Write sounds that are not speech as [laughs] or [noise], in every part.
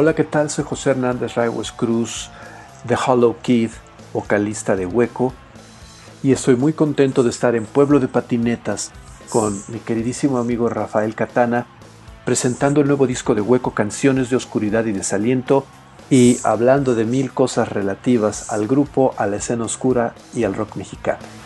Hola, ¿qué tal? Soy José Hernández Raigues Cruz, The Hollow Kid, vocalista de Hueco, y estoy muy contento de estar en Pueblo de Patinetas con mi queridísimo amigo Rafael Catana, presentando el nuevo disco de Hueco, Canciones de Oscuridad y Desaliento, y hablando de mil cosas relativas al grupo, a la escena oscura y al rock mexicano.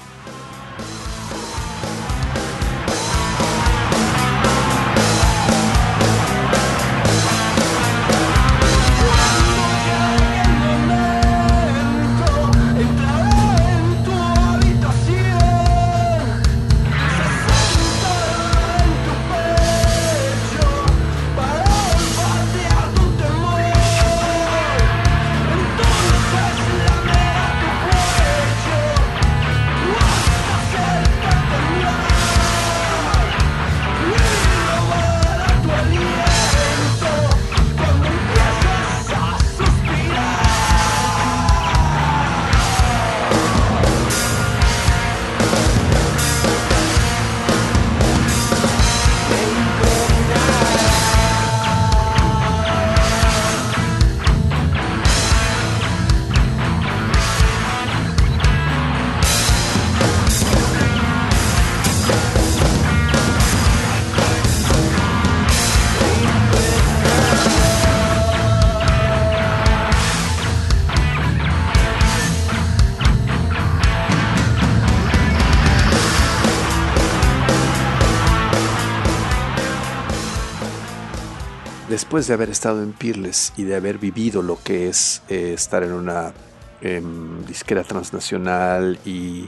Después de haber estado en Peerless y de haber vivido lo que es eh, estar en una em, disquera transnacional y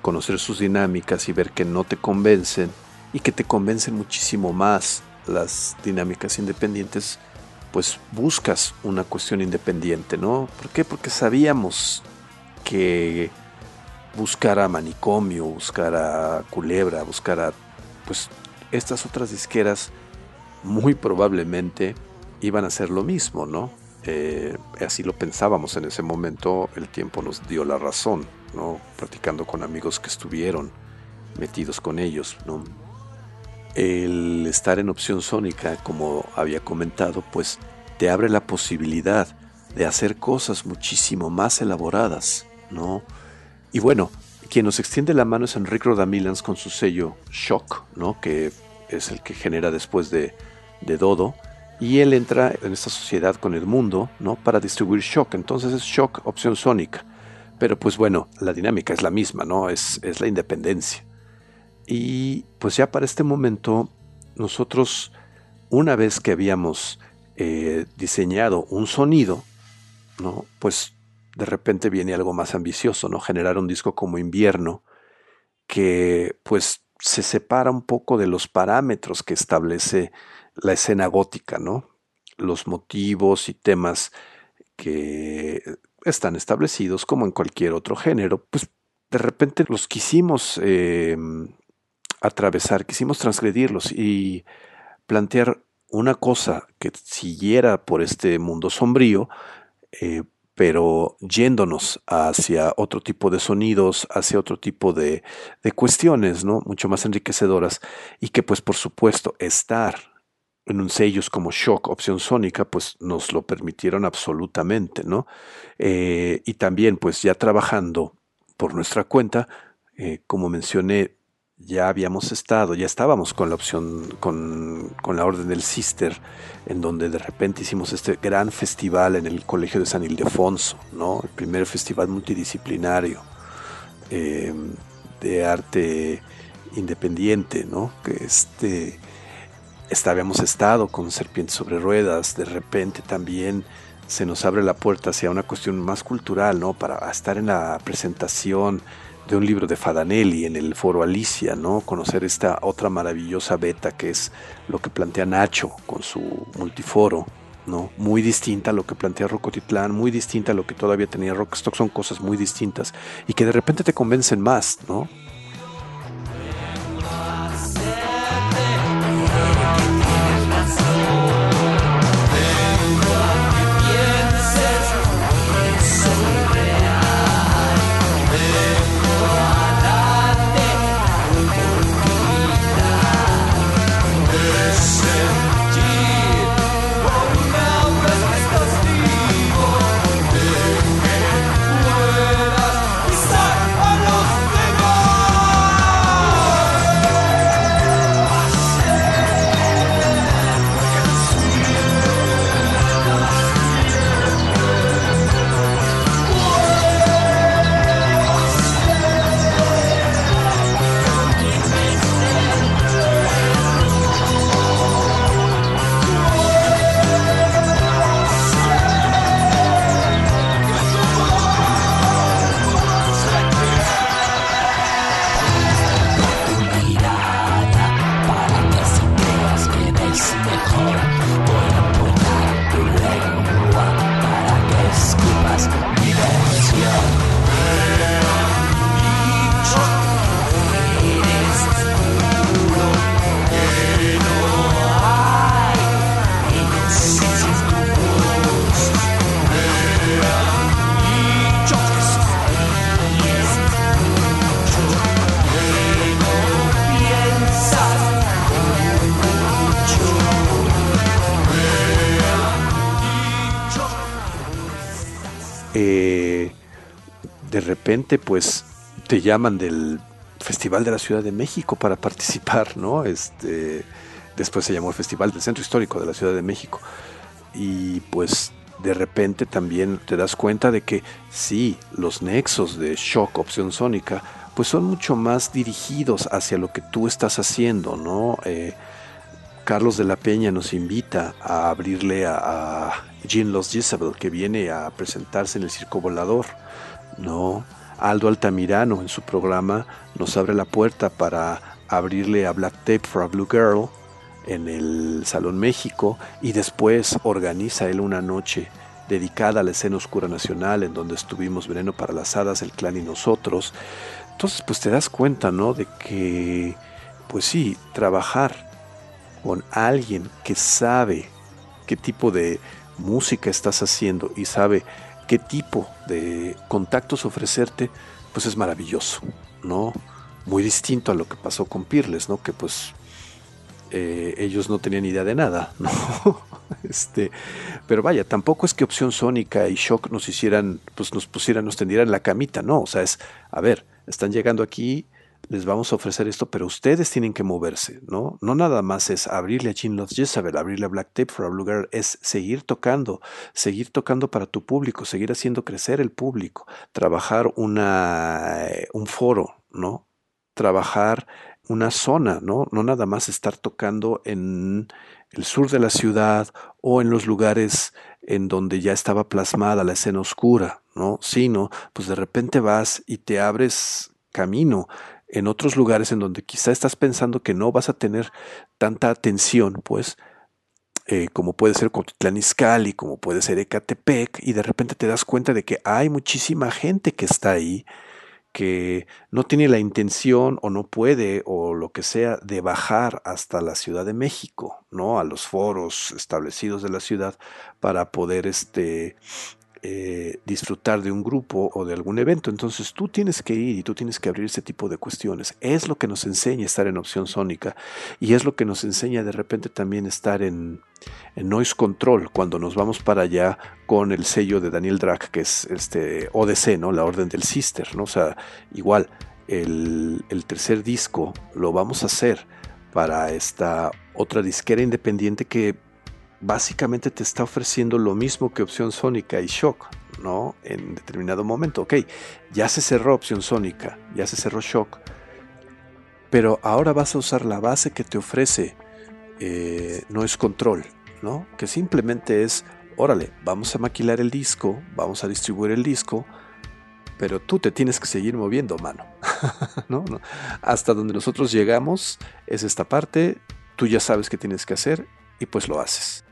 conocer sus dinámicas y ver que no te convencen y que te convencen muchísimo más las dinámicas independientes, pues buscas una cuestión independiente, ¿no? ¿Por qué? Porque sabíamos que buscar a Manicomio, buscar a Culebra, buscar a pues estas otras disqueras muy probablemente iban a hacer lo mismo, ¿no? Eh, así lo pensábamos en ese momento, el tiempo nos dio la razón, ¿no? Platicando con amigos que estuvieron metidos con ellos, ¿no? El estar en opción sónica, como había comentado, pues te abre la posibilidad de hacer cosas muchísimo más elaboradas, ¿no? Y bueno, quien nos extiende la mano es Enrique Rodamilans con su sello Shock, ¿no? Que es el que genera después de de Dodo y él entra en esta sociedad con el mundo, ¿no? Para distribuir Shock. Entonces es Shock opción sónica. Pero pues bueno, la dinámica es la misma, ¿no? Es, es la independencia. Y pues ya para este momento, nosotros, una vez que habíamos eh, diseñado un sonido, ¿no? Pues de repente viene algo más ambicioso, ¿no? Generar un disco como Invierno que pues se separa un poco de los parámetros que establece la escena gótica, ¿no? Los motivos y temas que están establecidos como en cualquier otro género, pues de repente los quisimos eh, atravesar, quisimos transgredirlos y plantear una cosa que siguiera por este mundo sombrío, eh, pero yéndonos hacia otro tipo de sonidos, hacia otro tipo de, de, cuestiones, ¿no? Mucho más enriquecedoras y que pues por supuesto estar en un sellos como Shock, opción sónica, pues nos lo permitieron absolutamente, ¿no? Eh, y también pues ya trabajando por nuestra cuenta, eh, como mencioné, ya habíamos estado, ya estábamos con la opción, con, con, la Orden del Sister, en donde de repente hicimos este gran festival en el Colegio de San Ildefonso, ¿no? El primer festival multidisciplinario eh, de arte independiente, ¿no? Que este, habíamos estado con Serpientes sobre Ruedas, de repente también se nos abre la puerta hacia una cuestión más cultural, ¿no? Para estar en la presentación de un libro de Fadanelli en el foro Alicia, ¿no? Conocer esta otra maravillosa beta que es lo que plantea Nacho con su multiforo, ¿no? Muy distinta a lo que plantea Rocotitlán, muy distinta a lo que todavía tenía Rockstock, son cosas muy distintas y que de repente te convencen más, ¿no? Repente pues te llaman del Festival de la Ciudad de México para participar, ¿no? Este, después se llamó el Festival del Centro Histórico de la Ciudad de México. Y pues de repente también te das cuenta de que sí, los nexos de shock, opción sónica, pues son mucho más dirigidos hacia lo que tú estás haciendo, ¿no? Eh, Carlos de la Peña nos invita a abrirle a Jean Los Jezebel, que viene a presentarse en el Circo Volador, ¿no? Aldo Altamirano en su programa nos abre la puerta para abrirle a Black Tape for a Blue Girl en el Salón México y después organiza él una noche dedicada a la escena oscura nacional en donde estuvimos Veneno para las Hadas, el clan y nosotros. Entonces pues te das cuenta, ¿no? De que pues sí, trabajar con alguien que sabe qué tipo de música estás haciendo y sabe qué tipo de contactos ofrecerte, pues es maravilloso, ¿no? Muy distinto a lo que pasó con Pirles, ¿no? Que pues eh, ellos no tenían idea de nada, [laughs] ¿no? este, pero vaya, tampoco es que Opción Sónica y Shock nos hicieran, pues nos pusieran, nos tendieran la camita, ¿no? O sea, es, a ver, están llegando aquí, les vamos a ofrecer esto, pero ustedes tienen que moverse, ¿no? No nada más es abrirle a Jean Loves Jezebel, abrirle a Black Tape for a Blue Girl, es seguir tocando, seguir tocando para tu público, seguir haciendo crecer el público, trabajar una, eh, un foro, ¿no? Trabajar una zona, ¿no? No nada más estar tocando en el sur de la ciudad o en los lugares en donde ya estaba plasmada la escena oscura, ¿no? Sino, pues de repente vas y te abres camino en otros lugares en donde quizá estás pensando que no vas a tener tanta atención, pues, eh, como puede ser Cotitlán Izcalli, como puede ser Ecatepec, y de repente te das cuenta de que hay muchísima gente que está ahí, que no tiene la intención o no puede o lo que sea de bajar hasta la Ciudad de México, ¿no? A los foros establecidos de la ciudad para poder este, eh, disfrutar de un grupo o de algún evento. Entonces tú tienes que ir y tú tienes que abrir ese tipo de cuestiones. Es lo que nos enseña estar en opción sónica y es lo que nos enseña de repente también estar en, noise control cuando nos vamos para allá con el sello de Daniel Drac, que es este ODC, ¿no? La Orden del Sister, ¿no? O sea, igual, el, el tercer disco lo vamos a hacer para esta otra disquera independiente que básicamente te está ofreciendo lo mismo que opción sónica y shock, ¿no? En determinado momento, ok, ya se cerró opción sónica, ya se cerró shock, pero ahora vas a usar la base que te ofrece, eh, no es control, ¿no? Que simplemente es, órale, vamos a maquilar el disco, vamos a distribuir el disco, pero tú te tienes que seguir moviendo, mano. [laughs] ¿No? ¿No? Hasta donde nosotros llegamos es esta parte, tú ya sabes qué tienes que hacer y pues lo haces.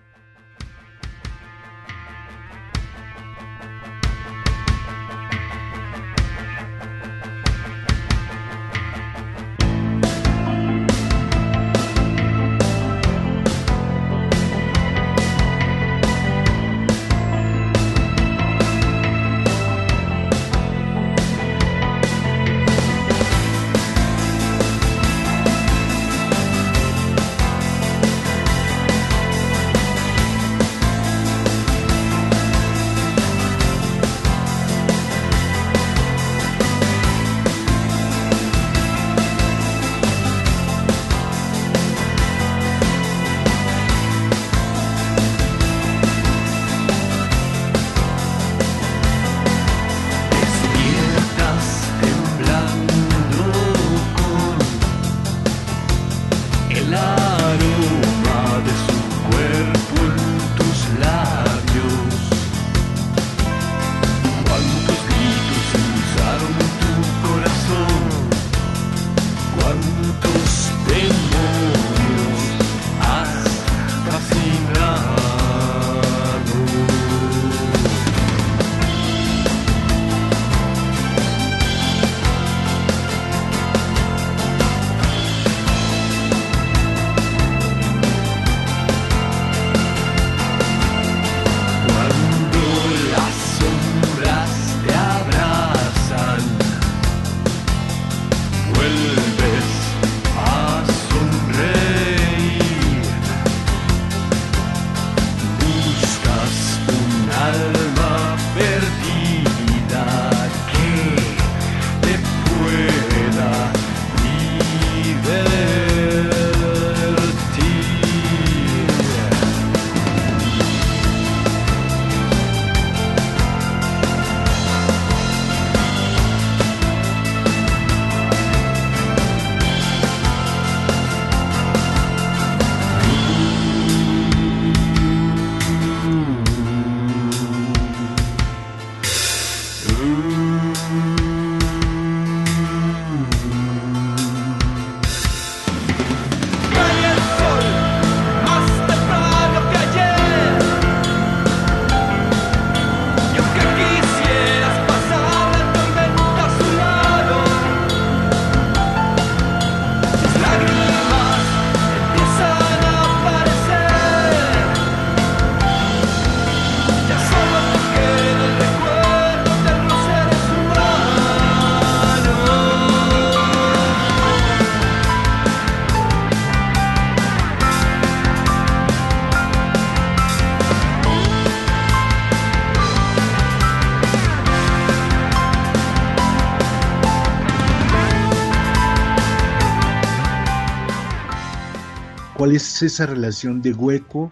¿Cuál es esa relación de hueco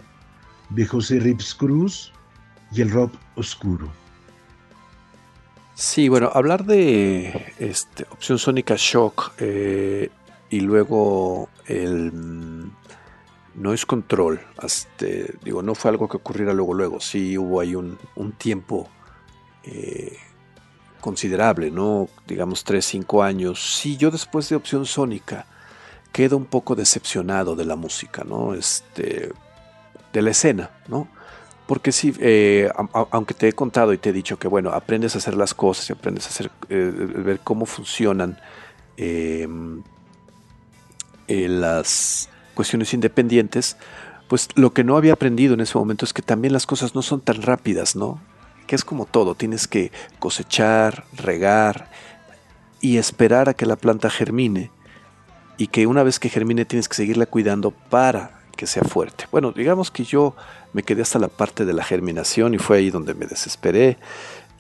de José Rips Cruz y el rock oscuro? Sí, bueno, hablar de este, opción sónica shock, eh, y luego el noise control, este, digo, no fue algo que ocurriera luego, luego, sí hubo ahí un, tiempo eh, considerable, ¿no? Digamos 3, 5 años. Sí, yo después de Opción Sónica quedo un poco decepcionado de la música, ¿no? Este, de la escena, ¿no? Porque sí, eh, aunque te he contado y te he dicho que, bueno, aprendes a hacer las cosas y aprendes a hacer, eh, ver cómo funcionan em, eh, las cuestiones independientes, pues lo que no había aprendido en ese momento es que también las cosas no son tan rápidas, ¿no? Que es como todo, tienes que cosechar, regar y esperar a que la planta germine y que una vez que germine tienes que seguirla cuidando para que sea fuerte. Bueno, digamos que yo me quedé hasta la parte de la germinación y fue ahí donde me desesperé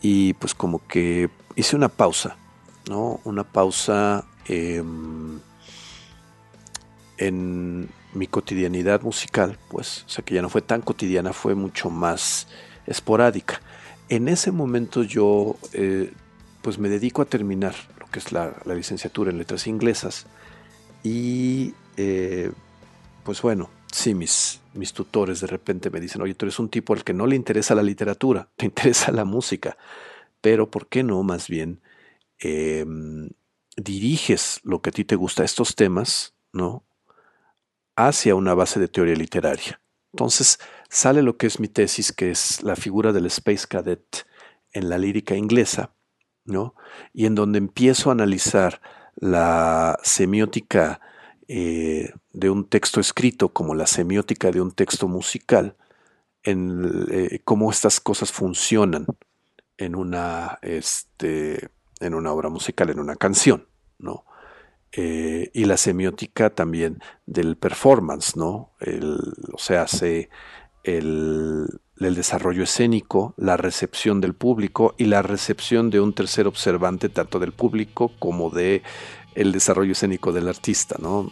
y pues como que hice una pausa, ¿no? Una pausa em, en mi cotidianidad musical, pues, o sea que ya no fue tan cotidiana, fue mucho más esporádica. En ese momento yo eh, pues me dedico a terminar lo que es la, licenciatura en letras inglesas y eh, pues bueno, sí, mis, mis tutores de repente me dicen, oye, tú eres un tipo al que no le interesa la literatura, te [laughs] interesa la música, pero ¿por qué no más bien em, diriges lo que a ti te gusta, estos temas, ¿no? hacia una base de teoría literaria. Entonces sale lo que es mi tesis, que es la figura del Space Cadet en la lírica inglesa, ¿no? Y en donde empiezo a analizar la semiótica eh, de un texto escrito como la semiótica de un texto musical, en eh, cómo estas cosas funcionan en una, este, en una obra musical, en una canción, ¿no? Eh, y la semiótica también del performance, ¿no? o sea, hace el, el, desarrollo escénico, la recepción del público y la recepción de un tercer observante, tanto del público como de desarrollo escénico del artista, ¿no?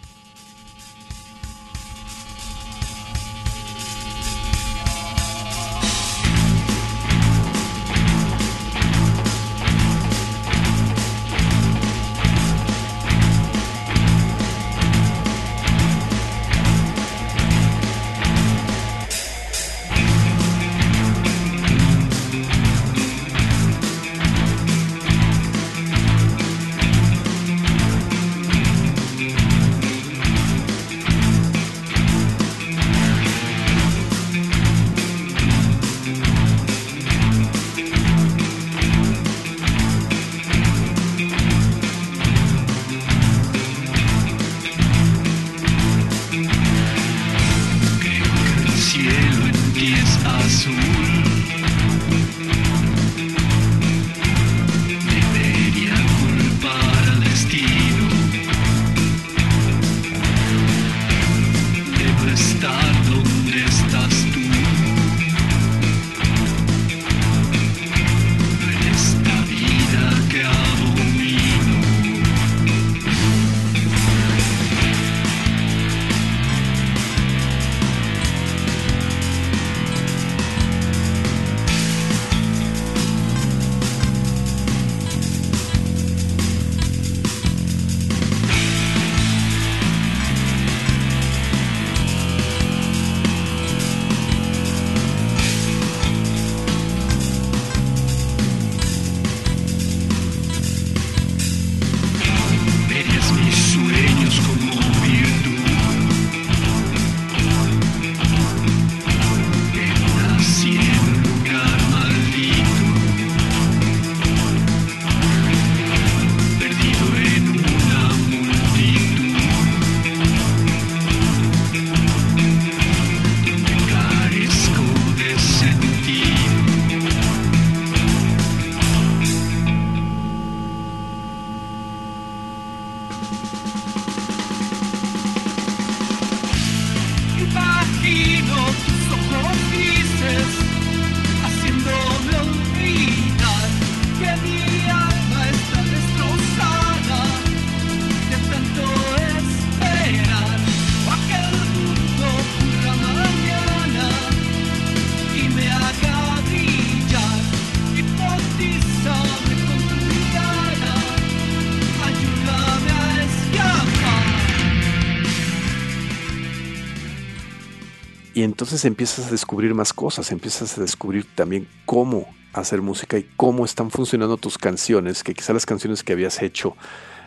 Entonces empiezas a descubrir más cosas, empiezas a descubrir también cómo hacer música y cómo están funcionando tus canciones, que quizá las canciones que habías hecho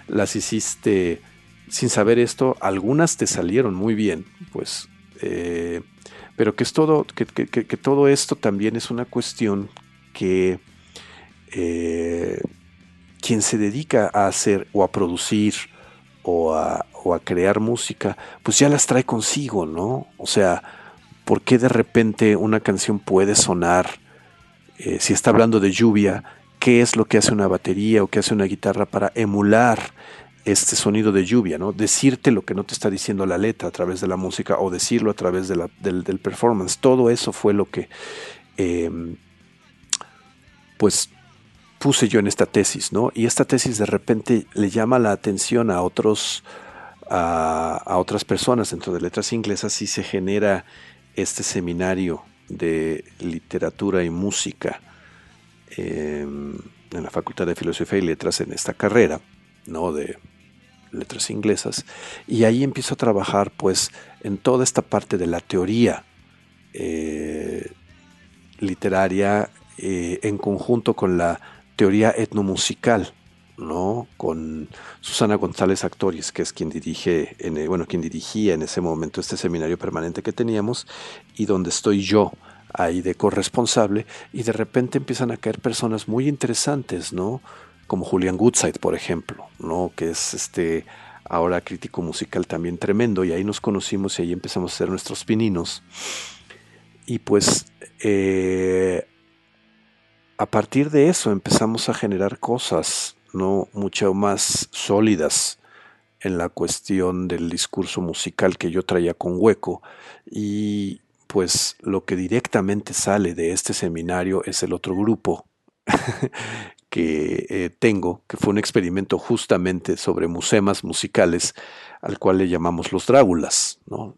las hiciste sin saber esto, algunas te salieron muy bien, pues, eh, pero que es todo, que, todo esto también es una cuestión que eh, quien se dedica a hacer o a producir o a, o a crear música, pues ya las trae consigo, ¿no? O sea, ¿por qué de repente una canción puede sonar, eh, si está hablando de lluvia, qué es lo que hace una batería o qué hace una guitarra para emular este sonido de lluvia, ¿no? Decirte lo que no te está diciendo la letra a través de la música o decirlo a través de la, del, performance. Todo eso fue lo que, em, pues, puse yo en esta tesis, ¿no? Y esta tesis de repente le llama la atención a otros, a, otras personas dentro de letras inglesas y se genera este seminario de literatura y música em, en la Facultad de Filosofía y Letras en esta carrera, ¿no? De letras inglesas, y ahí empiezo a trabajar pues en toda esta parte de la teoría eh, literaria eh, en conjunto con la teoría etnomusical, ¿no? Con Susana González Actoriz, que es quien dirige, en, bueno, quien dirigía en ese momento este seminario permanente que teníamos, y donde estoy yo ahí de corresponsable, y de repente empiezan a caer personas muy interesantes, ¿no? como Julian Goodside, por ejemplo, ¿no? que es este ahora crítico musical también tremendo, y ahí nos conocimos y ahí empezamos a hacer nuestros pininos. Y pues eh, a partir de eso empezamos a generar cosas no mucho más sólidas en la cuestión del discurso musical que yo traía con hueco y pues lo que directamente sale de este seminario es el otro grupo [laughs] que eh, tengo, que fue un experimento justamente sobre musemas musicales, al cual le llamamos los Drágulas. ¿no?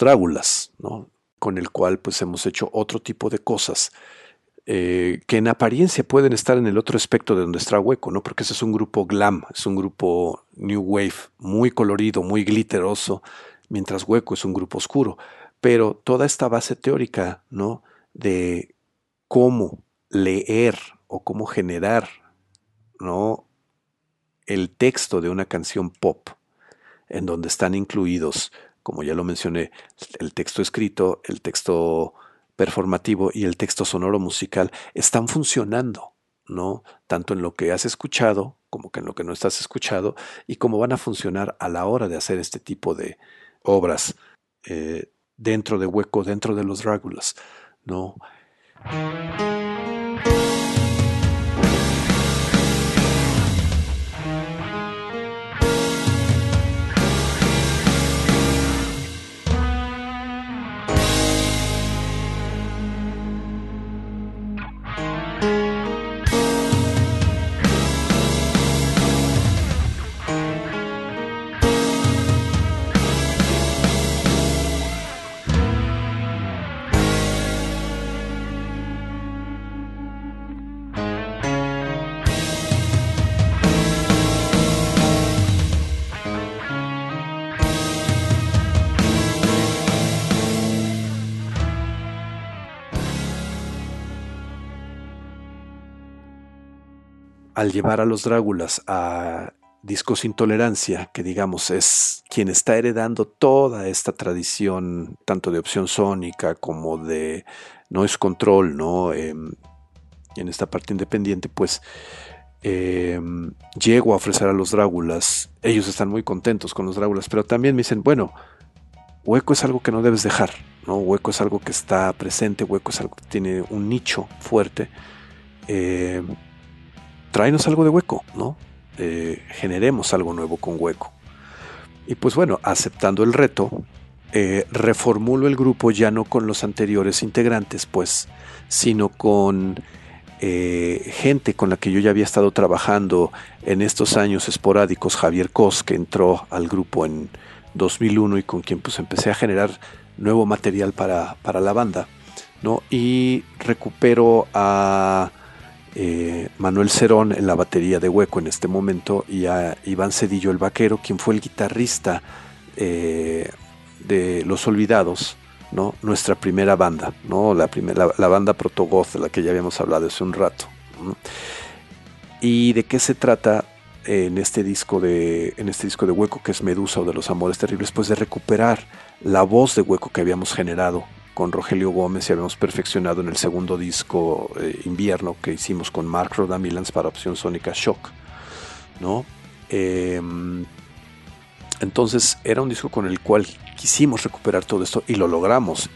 Drágulas, ¿no? con el cual pues hemos hecho otro tipo de cosas eh, que en apariencia pueden estar en el otro aspecto de donde está Hueco, ¿no? porque ese es un grupo glam, es un grupo new wave, muy colorido, muy glitteroso, mientras Hueco es un grupo oscuro. Pero toda esta base teórica ¿no? de cómo leer o cómo generar ¿no? el texto de una canción pop, en donde están incluidos como ya lo mencioné, el texto escrito, el texto performativo y el texto sonoro musical están funcionando, ¿no? Tanto en lo que has escuchado como que en lo que no estás escuchado y cómo van a funcionar a la hora de hacer este tipo de obras eh, dentro de Hueco, dentro de los Dráculas, ¿no? Al llevar a los Dráculas a Discos Intolerancia, que digamos es quien está heredando toda esta tradición, tanto de opción sónica como de noise control, ¿no? Em, en esta parte independiente, pues em, llego a ofrecer a los Dráculas. Ellos están muy contentos con los Dráculas, pero también me dicen, bueno, hueco es algo que no debes dejar, ¿no? Hueco es algo que está presente, hueco es algo que tiene un nicho fuerte. Eh, tráenos algo de hueco, ¿no? Eh, generemos algo nuevo con hueco. Y pues bueno, aceptando el reto, eh, reformulo el grupo ya no con los anteriores integrantes, pues, sino con eh, gente con la que yo ya había estado trabajando en estos años esporádicos, Javier Cos, que entró al grupo en 2001 y con quien pues empecé a generar nuevo material para, para la banda, ¿no? Y recupero a eh, Manuel Cerón en la batería de Hueco en este momento y a Iván Cedillo el Vaquero, quien fue el guitarrista eh, de Los Olvidados, ¿no? nuestra primera banda, ¿no? la, primera, la, banda Protogoth, de la que ya habíamos hablado hace un rato. ¿Y de qué se trata en este disco de en este disco de Hueco que es Medusa o de los Amores Terribles? Pues de recuperar la voz de Hueco que habíamos generado con Rogelio Gómez y habíamos perfeccionado en el segundo disco eh, Invierno que hicimos con Mark Rodamilans para Opción Sónica Shock. ¿no? Em, entonces era un disco con el cual quisimos recuperar todo esto y lo logramos.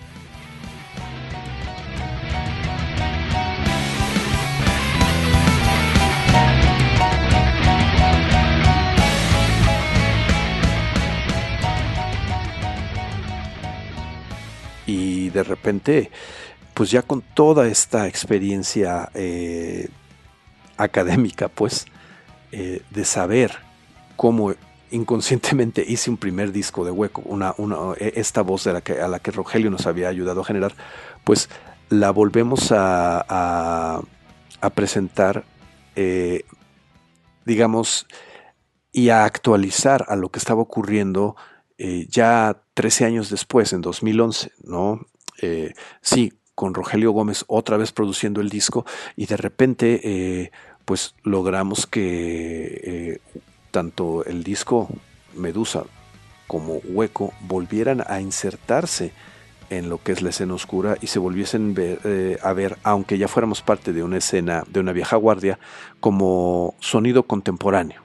De repente, pues ya con toda esta experiencia eh, académica, pues, eh, de saber cómo inconscientemente [laughs] hice un primer disco de hueco, una, e, esta voz de la que, a la que Rogelio nos había ayudado a generar, pues la volvemos a, a, presentar, eh, digamos, y a actualizar a lo que estaba ocurriendo ya 13 años después, en 2011, ¿no? Eh, sí, con Rogelio Gómez otra vez produciendo el disco y de repente eh, pues logramos que eh, tanto el disco Medusa como Hueco volvieran a insertarse en lo que es la escena oscura y se volviesen a ver, aunque ya fuéramos parte de una escena de una vieja guardia, como sonido contemporáneo.